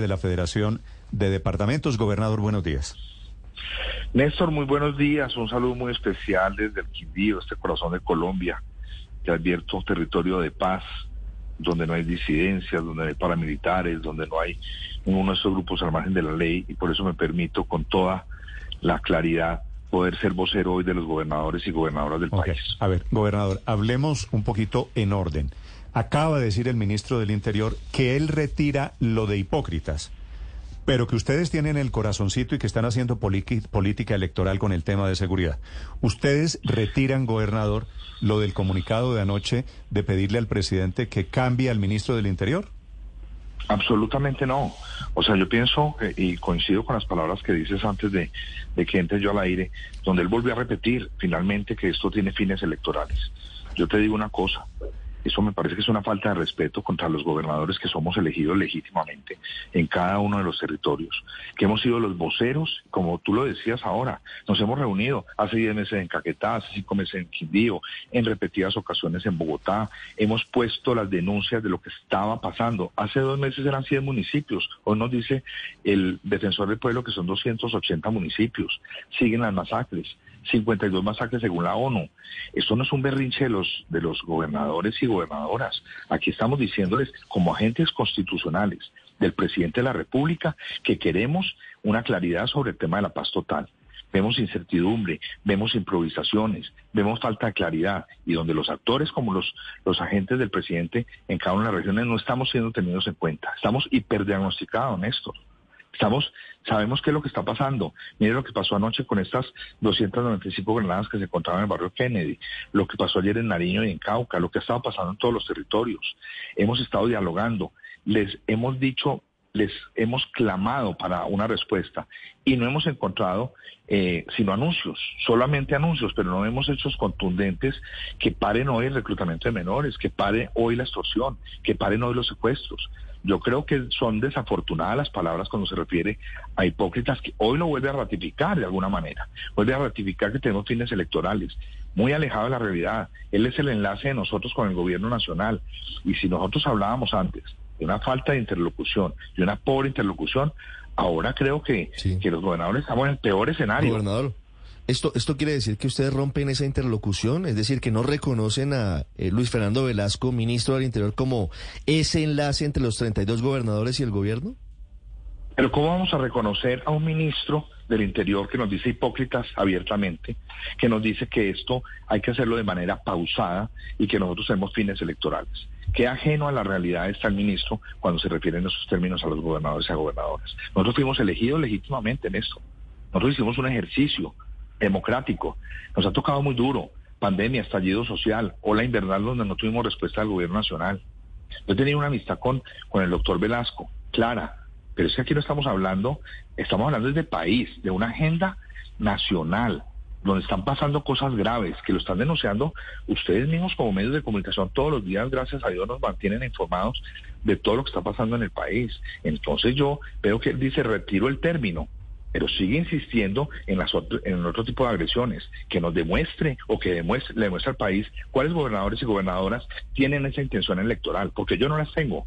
de la Federación de Departamentos. Gobernador, buenos días. Néstor, muy buenos días. Un saludo muy especial desde el Quindío, este corazón de Colombia, que ha abierto un territorio de paz, donde no hay disidencias, donde no hay paramilitares, donde no hay uno de esos grupos al margen de la ley, y por eso me permito con toda la claridad poder ser vocero hoy de los gobernadores y gobernadoras del país. A ver, gobernador, hablemos un poquito en orden. Acaba de decir el ministro del Interior que él retira lo de hipócritas, pero que ustedes tienen el corazoncito y que están haciendo política electoral con el tema de seguridad. ¿Ustedes retiran, gobernador, lo del comunicado de anoche de pedirle al presidente que cambie al ministro del Interior? Absolutamente no. O sea, yo pienso y coincido con las palabras que dices antes de, de que entre yo al aire, donde él volvió a repetir finalmente que esto tiene fines electorales. Yo te digo una cosa, eso me parece que es una falta de respeto contra los gobernadores que somos elegidos legítimamente en cada uno de los territorios, que hemos sido los voceros, como tú lo decías ahora, nos hemos reunido hace 10 meses en Caquetá, hace 5 meses en Quindío, en repetidas ocasiones en Bogotá, hemos puesto las denuncias de lo que estaba pasando. Hace dos meses eran 100 municipios, hoy nos dice el defensor del pueblo que son 280 municipios, siguen las masacres. 52 masacres según la ONU. Esto no es un berrinche de los, de los gobernadores y gobernadoras. Aquí estamos diciéndoles como agentes constitucionales del presidente de la República que queremos una claridad sobre el tema de la paz total. Vemos incertidumbre, vemos improvisaciones, vemos falta de claridad y donde los actores como los, los agentes del presidente en cada una de las regiones no estamos siendo tenidos en cuenta. Estamos hiperdiagnosticados, Néstor. Estamos, sabemos qué es lo que está pasando. Mire lo que pasó anoche con estas 295 granadas que se encontraban en el barrio Kennedy, lo que pasó ayer en Nariño y en Cauca, lo que estaba pasando en todos los territorios. Hemos estado dialogando, les hemos dicho, les hemos clamado para una respuesta y no hemos encontrado eh, sino anuncios, solamente anuncios, pero no hemos hechos contundentes que paren hoy el reclutamiento de menores, que pare hoy la extorsión, que paren hoy los secuestros. Yo creo que son desafortunadas las palabras cuando se refiere a hipócritas que hoy lo vuelve a ratificar de alguna manera. Vuelve a ratificar que tenemos fines electorales, muy alejado de la realidad. Él es el enlace de nosotros con el gobierno nacional. Y si nosotros hablábamos antes una falta de interlocución, de una pobre interlocución, ahora creo que, Sí. que los gobernadores estamos en el peor escenario. Gobernador, ¿esto, ¿esto quiere decir que ustedes rompen esa interlocución? Es decir, que no reconocen a eh, Luis Fernando Velasco, ministro del Interior, como ese enlace entre los 32 gobernadores y el gobierno? Pero ¿cómo vamos a reconocer a un ministro del Interior que nos dice hipócritas abiertamente, que nos dice que esto hay que hacerlo de manera pausada y que nosotros tenemos fines electorales? Qué ajeno a la realidad está el ministro cuando se refiere en esos términos a los gobernadores y a gobernadoras. Nosotros fuimos elegidos legítimamente en esto. Nosotros hicimos un ejercicio democrático. Nos ha tocado muy duro. Pandemia, estallido social, ola invernal donde no tuvimos respuesta del gobierno nacional. Yo tenido una amistad con el doctor Velasco, clara, pero es que aquí no estamos hablando, estamos hablando desde país, de una agenda nacional, donde están pasando cosas graves, que lo están denunciando ustedes mismos como medios de comunicación todos los días, gracias a Dios, nos mantienen informados de todo lo que está pasando en el país. Entonces yo veo que él dice, retiro el término, pero sigue insistiendo en, las otro- en otro tipo de agresiones, que nos demuestre o que demuestre, le demuestre al país cuáles gobernadores y gobernadoras tienen esa intención electoral, porque yo no las tengo.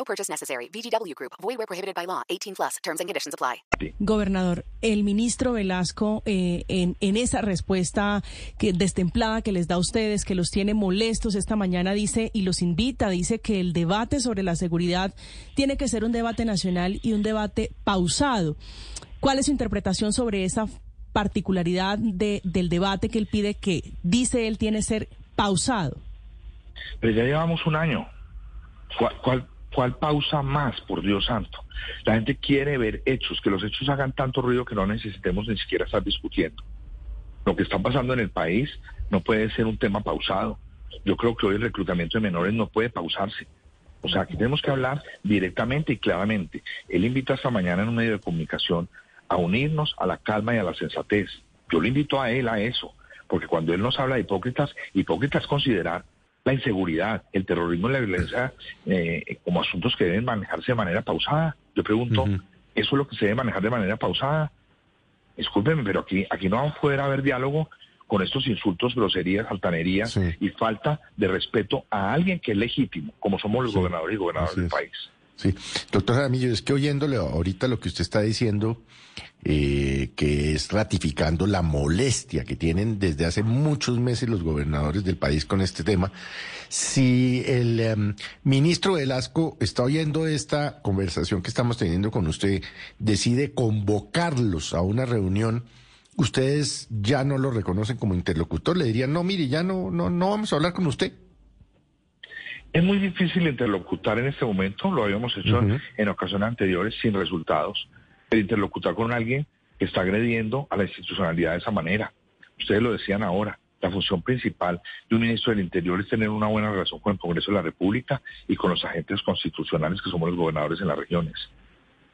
No purchase necessary. VGW Group. Void where prohibited by law. 18 plus. Terms and conditions apply. Gobernador, el ministro Velasco, eh, en, en esa respuesta que destemplada que les da a ustedes, que los tiene molestos esta mañana, dice y los invita, dice que el debate sobre la seguridad tiene que ser un debate nacional y un debate pausado. ¿Cuál es su interpretación sobre esa particularidad de, del debate que él pide que, dice él, tiene que ser pausado? Pero ya llevamos un año. ¿Cuál, cuál, cuál pausa más, por Dios santo? La gente quiere ver hechos, que los hechos hagan tanto ruido que no necesitemos ni siquiera estar discutiendo. Lo que está pasando en el país no puede ser un tema pausado. Yo creo que hoy el reclutamiento de menores no puede pausarse. O sea, aquí tenemos que hablar directamente y claramente. Él invita esta mañana en un medio de comunicación a unirnos a la calma y a la sensatez. Yo le invito a él a eso, porque cuando él nos habla de hipócritas, hipócritas considerar la inseguridad, el terrorismo y la violencia eh, como asuntos que deben manejarse de manera pausada. Yo pregunto, ¿eso es lo que se debe manejar de manera pausada? Discúlpenme, pero aquí, aquí no va a poder haber diálogo con estos insultos, groserías, altanerías Sí. y falta de respeto a alguien que es legítimo, como somos los gobernadores y gobernadores así del país. Sí, doctor Jaramillo, es que oyéndole ahorita lo que usted está diciendo, eh, que es ratificando la molestia que tienen desde hace muchos meses los gobernadores del país con este tema, si el em, ministro Velasco está oyendo esta conversación que estamos teniendo con usted, decide convocarlos a una reunión, ustedes ya no lo reconocen como interlocutor, le dirían, no, mire, ya no, no, no vamos a hablar con usted. Es muy difícil interlocutar en este momento, lo habíamos hecho en ocasiones anteriores sin resultados, pero interlocutar con alguien que está agrediendo a la institucionalidad de esa manera. Ustedes lo decían ahora, la función principal de un ministro del Interior es tener una buena relación con el Congreso de la República y con los agentes constitucionales que somos los gobernadores en las regiones.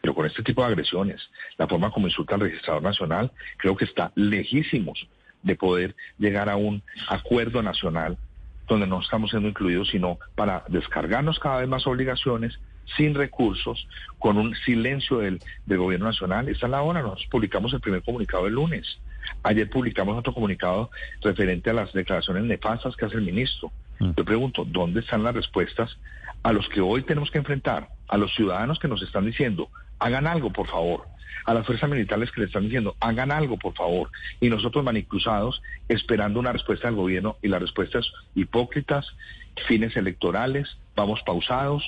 Pero con este tipo de agresiones, la forma como insulta al registrador nacional, creo que está lejísimos de poder llegar a un acuerdo nacional donde no estamos siendo incluidos, sino para descargarnos cada vez más obligaciones, sin recursos, con un silencio del, del gobierno nacional. Esta es la hora, nosotros publicamos el primer comunicado el lunes. Ayer publicamos otro comunicado referente a las declaraciones nefastas que hace el ministro. Yo pregunto, ¿dónde están las respuestas a los que hoy tenemos que enfrentar? A los ciudadanos que nos están diciendo, hagan algo, por favor. A las fuerzas militares que le están diciendo, hagan algo, por favor. Y nosotros manicruzados esperando una respuesta del gobierno y la respuesta es hipócritas, fines electorales, vamos pausados.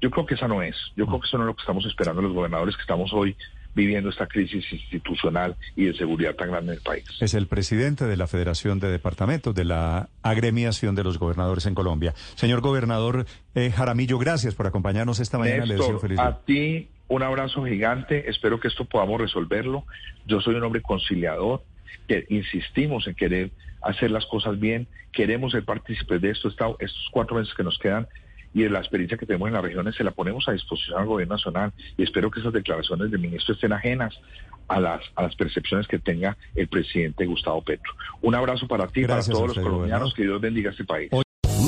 Yo creo que esa no es. Yo creo que eso no es lo que estamos esperando los gobernadores que estamos hoy viviendo esta crisis institucional y de seguridad tan grande en el país. Es el presidente de la Federación de Departamentos, de la agremiación de los gobernadores en Colombia. Señor gobernador eh, Jaramillo, gracias por acompañarnos esta mañana. Le deseo feliz a ti un abrazo gigante. Espero que esto podamos resolverlo. Yo soy un hombre conciliador, que insistimos en querer hacer las cosas bien. Queremos ser partícipes de esto. Estos cuatro meses que nos quedan y de la experiencia que tenemos en las regiones se la ponemos a disposición al gobierno nacional y espero que esas declaraciones del ministro estén ajenas a las, a las percepciones que tenga el presidente Gustavo Petro. Un abrazo para ti y para Gracias a todos los colombianos. Que Dios bendiga este país.